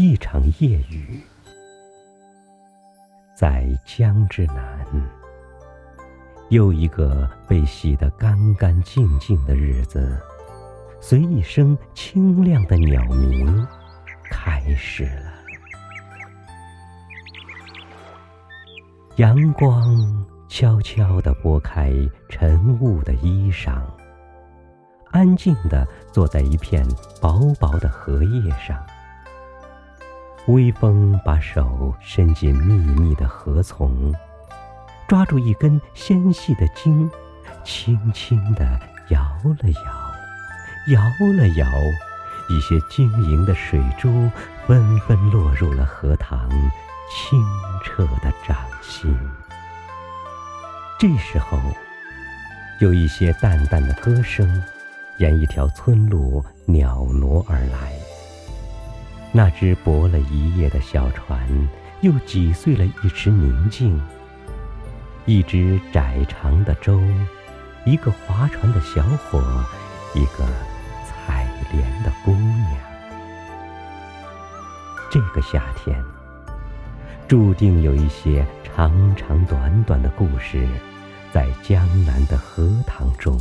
一场夜雨，在江之南，又一个被洗得干干净净的日子，随一声清亮的鸟鸣开始了。阳光悄悄地拨开晨雾的衣裳，安静地坐在一片薄薄的荷叶上。微风把手伸进密密的禾丛，抓住一根纤细的茎，轻轻地摇了摇，摇了摇，一些晶莹的水珠纷纷落入了荷塘清澈的掌心。这时候，有一些淡淡的歌声，沿一条村路袅娜而来。那只泊了一夜的小船，又挤碎了一池宁静。一只窄长的舟，一个划船的小伙，一个采莲的姑娘。这个夏天，注定有一些长长短短的故事，在江南的荷塘中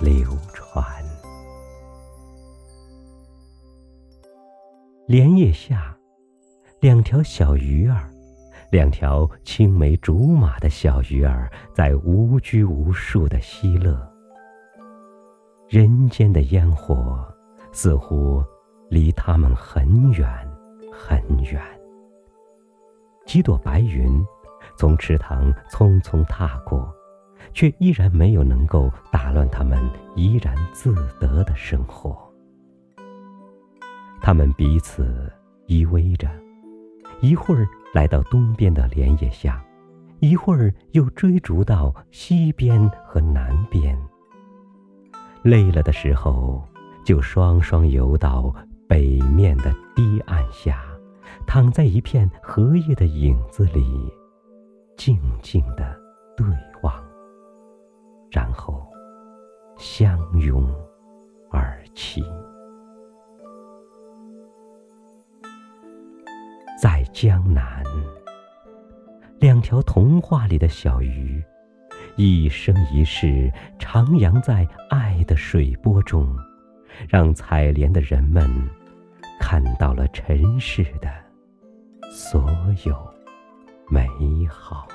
流传。莲叶下，两条小鱼儿，两条青梅竹马的小鱼儿，在无拘无束的嬉乐。人间的烟火，似乎离他们很远很远。几朵白云，从池塘匆匆踏过，却依然没有能够打乱他们怡然自得的生活。他们彼此依偎着，一会儿来到东边的莲叶下，一会儿又追逐到西边和南边。累了的时候，就双双游到北面的堤岸下，躺在一片荷叶的影子里，静静的对望，然后相拥而泣。江南，两条童话里的小鱼，一生一世徜徉在爱的水波中，让采莲的人们看到了尘世的所有美好。